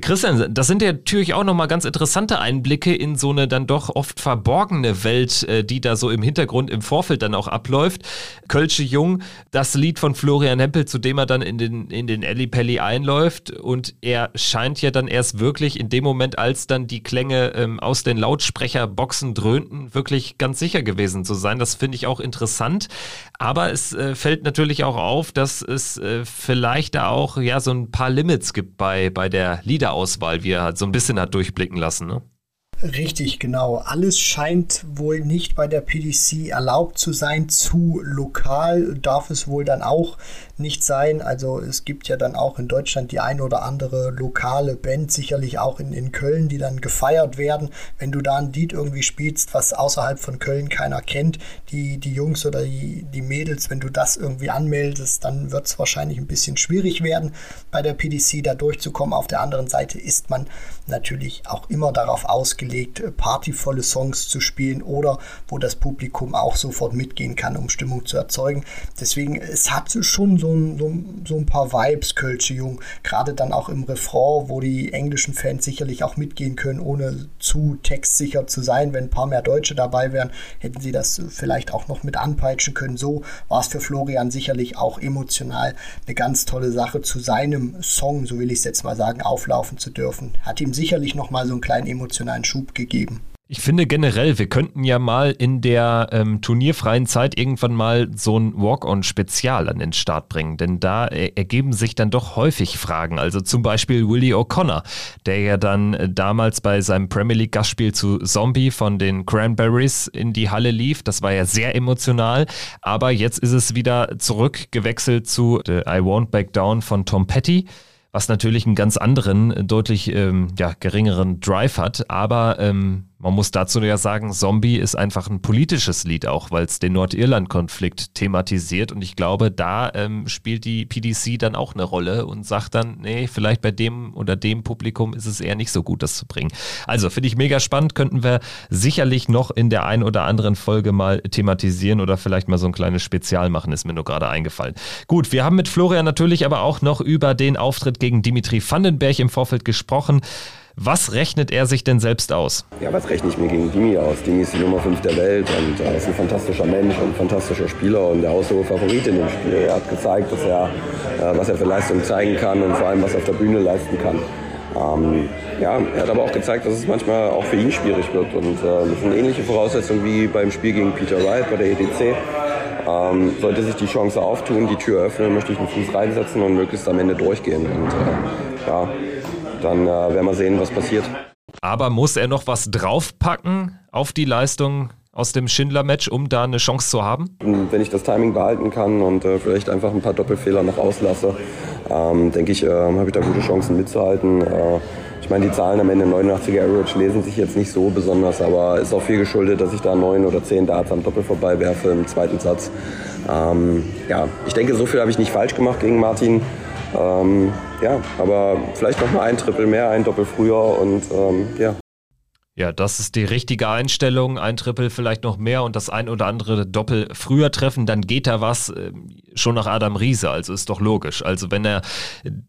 Christian, das sind ja natürlich auch nochmal ganz interessante Einblicke in so eine dann doch oft verborgene Welt, äh, die da so im Hintergrund im Vorfeld dann auch abläuft. Kölsche Jung, das Lied von Florian Hempel, zu dem er dann in den, in den Elli Pelli einläuft. Und er scheint ja dann erst wirklich in dem Moment, als dann die Klänge ähm, aus den Lautsprecherboxen dröhnten, wirklich ganz sicher gewesen zu sein. Das finde ich auch interessant. Aber es äh, fällt natürlich auch auf, dass es äh, vielleicht da auch ja so ein paar Limits gibt bei, bei der Liederauswahl, wie er halt so ein bisschen hat durchblicken lassen. Ne? Richtig, genau. Alles scheint wohl nicht bei der PDC erlaubt zu sein. Zu lokal darf es wohl dann auch nicht sein. Also es gibt ja dann auch in Deutschland die ein oder andere lokale Band, sicherlich auch in, in Köln, die dann gefeiert werden. Wenn du da ein Lied irgendwie spielst, was außerhalb von Köln keiner kennt, die, die Jungs oder die, die Mädels, wenn du das irgendwie anmeldest, dann wird es wahrscheinlich ein bisschen schwierig werden, bei der PDC da durchzukommen. Auf der anderen Seite ist man natürlich auch immer darauf ausgelegt, partyvolle Songs zu spielen oder wo das Publikum auch sofort mitgehen kann, um Stimmung zu erzeugen. Deswegen, es hat schon so so ein, so, so ein paar Vibes, Kölsche Jung. Gerade dann auch im Refrain, wo die englischen Fans sicherlich auch mitgehen können, ohne zu textsicher zu sein. Wenn ein paar mehr Deutsche dabei wären, hätten sie das vielleicht auch noch mit anpeitschen können. So war es für Florian sicherlich auch emotional eine ganz tolle Sache, zu seinem Song, so will ich es jetzt mal sagen, auflaufen zu dürfen. Hat ihm sicherlich noch mal so einen kleinen emotionalen Schub gegeben. Ich finde generell, wir könnten ja mal in der ähm, turnierfreien Zeit irgendwann mal so ein Walk-on-Spezial an den Start bringen, denn da äh, ergeben sich dann doch häufig Fragen. Also zum Beispiel Willie O'Connor, der ja dann äh, damals bei seinem Premier League Gastspiel zu Zombie von den Cranberries in die Halle lief. Das war ja sehr emotional, aber jetzt ist es wieder zurückgewechselt zu The I Won't Back Down von Tom Petty. was natürlich einen ganz anderen, deutlich ähm, ja, geringeren Drive hat. Aber ähm, man muss dazu ja sagen, Zombie ist einfach ein politisches Lied auch, weil es den Nordirland-Konflikt thematisiert. Und ich glaube, da ähm, spielt die PDC dann auch eine Rolle und sagt dann, nee, vielleicht bei dem oder dem Publikum ist es eher nicht so gut, das zu bringen. Also finde ich mega spannend, könnten wir sicherlich noch in der ein oder anderen Folge mal thematisieren oder vielleicht mal so ein kleines Spezial machen, ist mir nur gerade eingefallen. Gut, wir haben mit Florian natürlich aber auch noch über den Auftritt gegen Dimitri Vandenberg im Vorfeld gesprochen. Was rechnet er sich denn selbst aus? Ja, was rechne ich mir gegen Dimi aus? Dimi ist die Nummer 5 der Welt und er ist ein fantastischer Mensch und ein fantastischer Spieler und der haushohe Favorit in dem Spiel. Er hat gezeigt, dass er, äh, was er für Leistung zeigen kann und vor allem, was er auf der Bühne leisten kann. Ähm, ja, er hat aber auch gezeigt, dass es manchmal auch für ihn schwierig wird. Und äh, das sind ähnliche Voraussetzungen wie beim Spiel gegen Peter Wright bei der EDC. Ähm, sollte sich die Chance auftun, die Tür öffnen, möchte ich den Fuß reinsetzen und möglichst am Ende durchgehen. Und äh, ja, dann äh, werden wir sehen, was passiert. Aber muss er noch was draufpacken auf die Leistung aus dem Schindler-Match, um da eine Chance zu haben? Wenn ich das Timing behalten kann und äh, vielleicht einfach ein paar Doppelfehler noch auslasse, ähm, denke ich, äh, habe ich da gute Chancen mitzuhalten. Äh, ich meine, die Zahlen am Ende 89er Average lesen sich jetzt nicht so besonders, aber ist auch viel geschuldet, dass ich da neun oder zehn Darts am Doppel vorbei werfe im zweiten Satz. Ähm, ja, ich denke, so viel habe ich nicht falsch gemacht gegen Martin. Ähm, ja, aber vielleicht noch mal ein Triple mehr, ein Doppel früher und ähm, ja, ja, das ist die richtige Einstellung. Ein Triple vielleicht noch mehr und das ein oder andere Doppel früher treffen, dann geht da was äh, schon nach Adam Riese. Also ist doch logisch. Also wenn er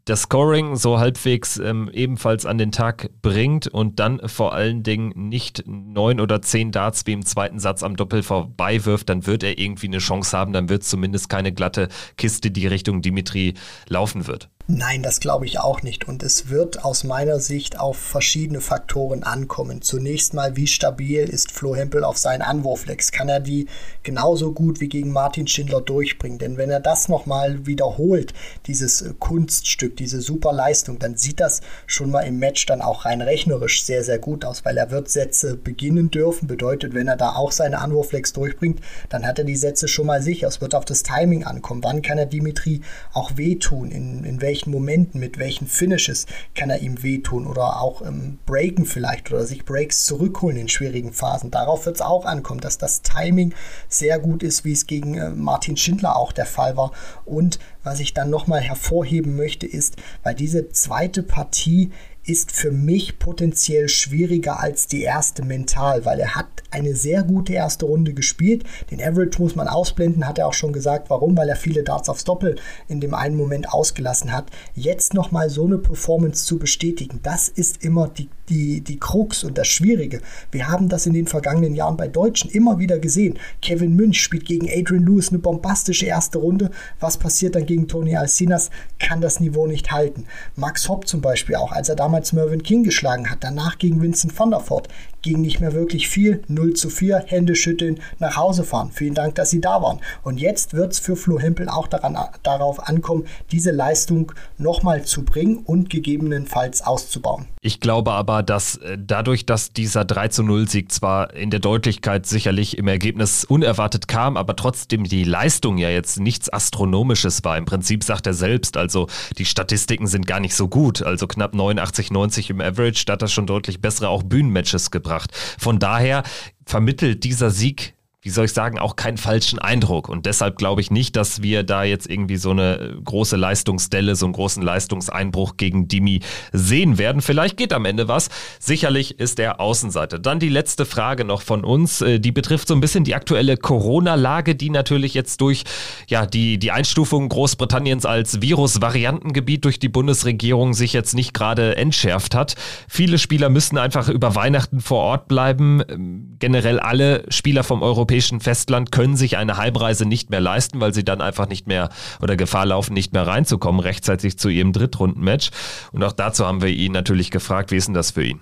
das Scoring so halbwegs ähm, ebenfalls an den Tag bringt und dann vor allen Dingen nicht neun oder zehn Darts wie im zweiten Satz am Doppel vorbei wirft, dann wird er irgendwie eine Chance haben. Dann wird es zumindest keine glatte Kiste, die Richtung Dimitri laufen wird. Nein, das glaube ich auch nicht. Und es wird aus meiner Sicht auf verschiedene Faktoren ankommen. Zunächst mal, wie stabil ist Flo Hempel auf seinen Anwurflex? Kann er die genauso gut wie gegen Martin Schindler durchbringen? Denn wenn er das nochmal wiederholt, dieses äh, Kunststück, diese super Leistung, dann sieht das schon mal im Match dann auch rein rechnerisch sehr, sehr gut aus, weil er wird Sätze beginnen dürfen. Bedeutet, wenn er da auch seine Anwurflex durchbringt, dann hat er die Sätze schon mal sicher. Es wird auf das Timing ankommen. Wann kann er Dimitri auch wehtun? In, in welchen welchen Momenten, mit welchen Finishes kann er ihm wehtun oder auch ähm, breaken vielleicht oder sich Breaks zurückholen in schwierigen Phasen. Darauf wird es auch ankommen, dass das Timing sehr gut ist, wie es gegen äh, Martin Schindler auch der Fall war. Und was ich dann nochmal hervorheben möchte, ist, weil diese zweite Partie ist für mich potenziell schwieriger als die erste mental, weil er hat eine sehr gute erste Runde gespielt. Den Average muss man ausblenden, hat er auch schon gesagt. Warum? Weil er viele Darts aufs Doppel in dem einen Moment ausgelassen hat. Jetzt nochmal so eine Performance zu bestätigen, das ist immer die, die, die Krux und das Schwierige. Wir haben das in den vergangenen Jahren bei Deutschen immer wieder gesehen. Kevin Münch spielt gegen Adrian Lewis eine bombastische erste Runde. Was passiert dann gegen Tony Alcinas? Kann das Niveau nicht halten. Max Hopp zum Beispiel auch, als er damals Mervyn King geschlagen hat, danach gegen Vincent van der Voort. Ging nicht mehr wirklich viel, 0 zu 4, Hände schütteln, nach Hause fahren. Vielen Dank, dass Sie da waren. Und jetzt wird es für Flo Hempel auch daran, darauf ankommen, diese Leistung nochmal zu bringen und gegebenenfalls auszubauen. Ich glaube aber, dass äh, dadurch, dass dieser 3 zu 0 Sieg zwar in der Deutlichkeit sicherlich im Ergebnis unerwartet kam, aber trotzdem die Leistung ja jetzt nichts Astronomisches war. Im Prinzip sagt er selbst, also die Statistiken sind gar nicht so gut. Also knapp 89, 90 im Average, da hat er schon deutlich bessere auch Bühnenmatches gebracht. Von daher vermittelt dieser Sieg wie soll ich sagen, auch keinen falschen Eindruck. Und deshalb glaube ich nicht, dass wir da jetzt irgendwie so eine große Leistungsdelle, so einen großen Leistungseinbruch gegen Dimi sehen werden. Vielleicht geht am Ende was. Sicherlich ist er Außenseite. Dann die letzte Frage noch von uns. Äh, die betrifft so ein bisschen die aktuelle Corona-Lage, die natürlich jetzt durch ja, die, die Einstufung Großbritanniens als Virus-Variantengebiet durch die Bundesregierung sich jetzt nicht gerade entschärft hat. Viele Spieler müssen einfach über Weihnachten vor Ort bleiben. Ähm, generell alle Spieler vom Europäischen europäischen Festland können sich eine Heimreise nicht mehr leisten, weil sie dann einfach nicht mehr oder Gefahr laufen, nicht mehr reinzukommen, rechtzeitig zu ihrem Drittrundenmatch. Und auch dazu haben wir ihn natürlich gefragt, wie ist denn das für ihn?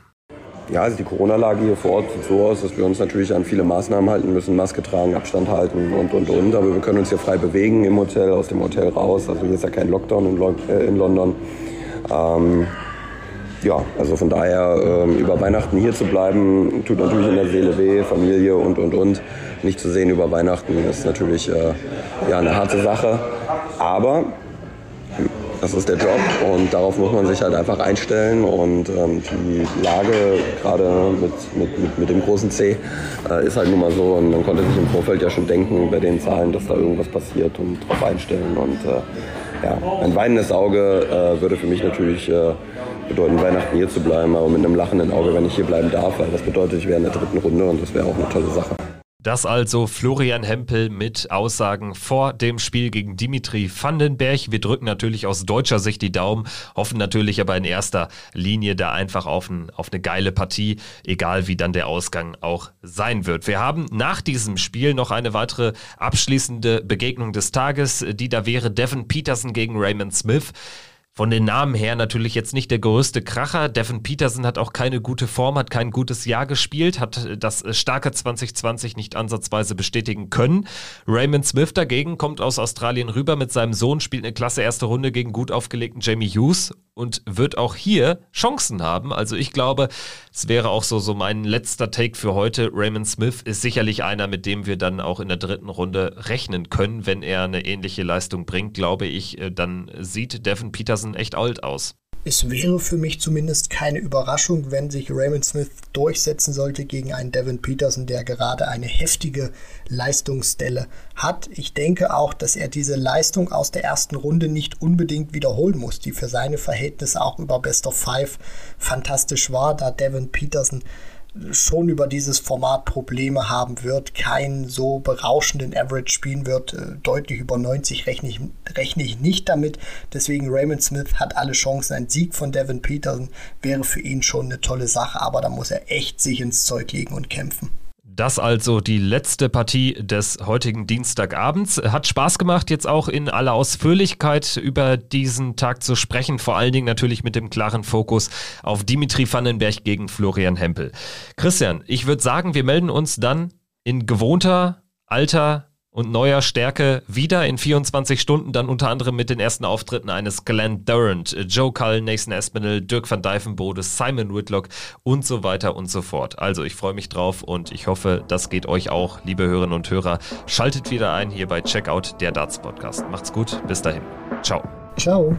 Ja, also die Corona-Lage hier vor Ort sieht so aus, dass wir uns natürlich an viele Maßnahmen halten müssen, Maske tragen, Abstand halten und, und, und. Aber wir können uns hier frei bewegen im Hotel, aus dem Hotel raus. Also hier ist ja kein Lockdown in, äh, London. Ähm, ja, also von daher ähm, über Weihnachten hier zu bleiben, tut natürlich in der Seele weh, Familie und, und, und nicht zu sehen über Weihnachten ist natürlich äh, ja, eine harte Sache. Aber Das ist der Job und darauf muss man sich halt einfach einstellen. Und ähm, die Lage, gerade mit, mit, mit, mit, dem großen C, äh, ist halt nun mal so. Und man konnte sich im Vorfeld ja schon denken, bei den Zahlen, dass da irgendwas passiert und darauf einstellen. Und äh, ja, ein weinendes Auge äh, würde für mich natürlich äh, bedeuten, Weihnachten hier zu bleiben, aber mit einem lachenden Auge, wenn ich hier bleiben darf, weil das bedeutet, ich wäre in der dritten Runde und das wäre auch eine tolle Sache. Das also Florian Hempel mit Aussagen vor dem Spiel gegen Dimitri Vandenberg. Wir drücken natürlich aus deutscher Sicht die Daumen, hoffen natürlich aber in erster Linie da einfach auf, ein, auf eine geile Partie, egal wie dann der Ausgang auch sein wird. Wir haben nach diesem Spiel noch eine weitere abschließende Begegnung des Tages, die da wäre Devin Peterson gegen Raymond Smith. Von den Namen her natürlich jetzt nicht der größte Kracher. Devin Peterson hat auch keine gute Form, hat kein gutes Jahr gespielt, hat das starke 2020 nicht ansatzweise bestätigen können. Raymond Smith dagegen kommt aus Australien rüber mit seinem Sohn, spielt eine klasse erste Runde gegen gut aufgelegten Jamie Hughes und wird auch hier Chancen haben. Also ich glaube, es wäre auch so, so mein letzter Take für heute. Raymond Smith ist sicherlich einer, mit dem wir dann auch in der dritten Runde rechnen können. Wenn er eine ähnliche Leistung bringt, glaube ich, äh, dann sieht Devin Peterson echt alt aus. Es wäre für mich zumindest keine Überraschung, wenn sich Raymond Smith durchsetzen sollte gegen einen Devin Peterson, der gerade eine heftige Leistungsstelle hat. Ich denke auch, dass er diese Leistung aus der ersten Runde nicht unbedingt wiederholen muss, die für seine Verhältnisse auch über Best of Five fantastisch war, da Devin Peterson schon über dieses Format Probleme haben wird, keinen so berauschenden Average spielen wird. Äh, deutlich über 90 rechne ich, rechne ich nicht damit. Deswegen Raymond Smith hat alle Chancen. Ein Sieg von Devin Peterson wäre für ihn schon eine tolle Sache, aber da muss er echt sich ins Zeug legen und kämpfen. Das also die letzte Partie des heutigen Dienstagabends. Hat Spaß gemacht, jetzt auch in aller Ausführlichkeit über diesen Tag zu sprechen. Vor allen Dingen natürlich mit dem klaren Fokus auf Dimitri Vandenberg gegen Florian Hempel. Christian, ich würde sagen, wir melden uns dann in gewohnter alter und neuer Stärke wieder in 24 Stunden, dann unter anderem mit den ersten Auftritten eines Glenn Durant, Joe Cull, Nathan Espinel, Dirk van Dijvenbode, Simon Whitlock und so weiter und so fort. Also ich freue mich drauf und ich hoffe, das geht euch auch, liebe Hörerinnen und Hörer. Schaltet wieder ein hier bei Checkout, der Darts Podcast. Macht's gut, bis dahin. Ciao. Ciao.